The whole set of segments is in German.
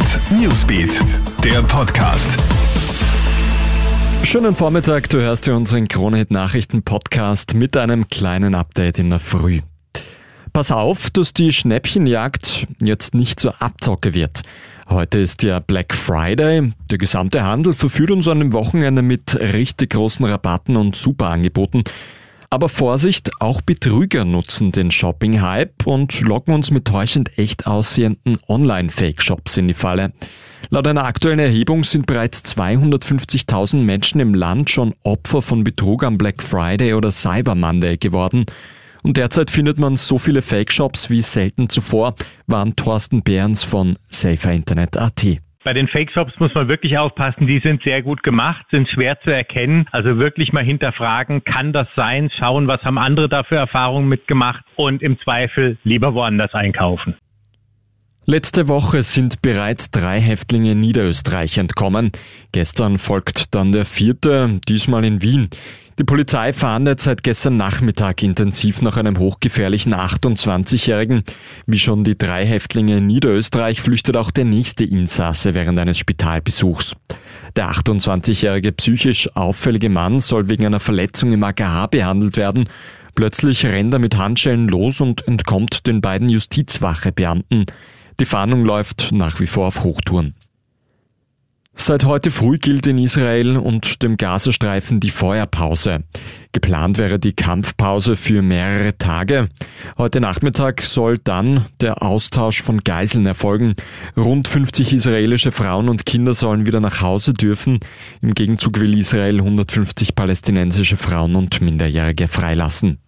Hit Newsbeat, der Podcast. Schönen Vormittag, du hörst dir unseren Kronehit Nachrichten Podcast mit einem kleinen Update in der Früh. Pass auf, dass die Schnäppchenjagd jetzt nicht zur Abzocke wird. Heute ist ja Black Friday. Der gesamte Handel verführt uns an dem Wochenende mit richtig großen Rabatten und Superangeboten. Aber Vorsicht, auch Betrüger nutzen den Shopping-Hype und locken uns mit täuschend echt aussehenden Online-Fake-Shops in die Falle. Laut einer aktuellen Erhebung sind bereits 250.000 Menschen im Land schon Opfer von Betrug am Black Friday oder Cyber Monday geworden. Und derzeit findet man so viele Fake-Shops wie selten zuvor, waren Thorsten Behrens von SaferInternet.at. Bei den Fake-Shops muss man wirklich aufpassen, die sind sehr gut gemacht, sind schwer zu erkennen. Also wirklich mal hinterfragen, kann das sein? Schauen, was haben andere dafür Erfahrungen mitgemacht und im Zweifel lieber woanders einkaufen. Letzte Woche sind bereits drei Häftlinge in Niederösterreich entkommen. Gestern folgt dann der vierte, diesmal in Wien. Die Polizei fahndet seit gestern Nachmittag intensiv nach einem hochgefährlichen 28-Jährigen. Wie schon die drei Häftlinge in Niederösterreich flüchtet auch der nächste Insasse während eines Spitalbesuchs. Der 28-jährige psychisch auffällige Mann soll wegen einer Verletzung im AKH behandelt werden. Plötzlich rennt er mit Handschellen los und entkommt den beiden Justizwachebeamten. Die Fahndung läuft nach wie vor auf Hochtouren. Seit heute früh gilt in Israel und dem Gazastreifen die Feuerpause. Geplant wäre die Kampfpause für mehrere Tage. Heute Nachmittag soll dann der Austausch von Geiseln erfolgen. Rund 50 israelische Frauen und Kinder sollen wieder nach Hause dürfen. Im Gegenzug will Israel 150 palästinensische Frauen und Minderjährige freilassen.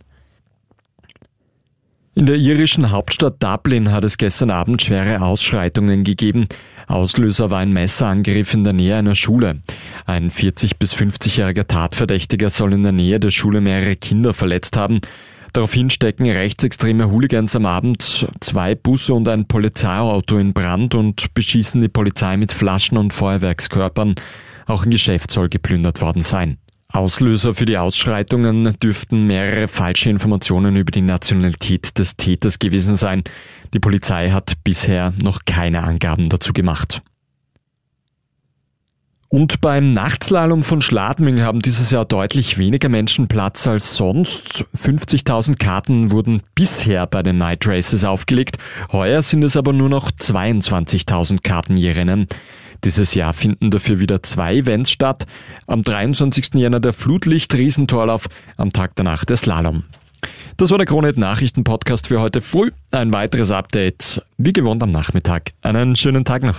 In der irischen Hauptstadt Dublin hat es gestern Abend schwere Ausschreitungen gegeben. Auslöser war ein Messerangriff in der Nähe einer Schule. Ein 40- bis 50-jähriger Tatverdächtiger soll in der Nähe der Schule mehrere Kinder verletzt haben. Daraufhin stecken rechtsextreme Hooligans am Abend zwei Busse und ein Polizeiauto in Brand und beschießen die Polizei mit Flaschen und Feuerwerkskörpern. Auch ein Geschäft soll geplündert worden sein. Auslöser für die Ausschreitungen dürften mehrere falsche Informationen über die Nationalität des Täters gewesen sein. Die Polizei hat bisher noch keine Angaben dazu gemacht. Und beim Nachtslalom von Schladming haben dieses Jahr deutlich weniger Menschen Platz als sonst. 50.000 Karten wurden bisher bei den Night Races aufgelegt. Heuer sind es aber nur noch 22.000 Karten je Rennen. Dieses Jahr finden dafür wieder zwei Events statt. Am 23. Jänner der Flutlicht-Riesentorlauf, am Tag danach der Slalom. Das war der Kronet Nachrichten Podcast für heute früh. Ein weiteres Update, wie gewohnt am Nachmittag. Einen schönen Tag noch.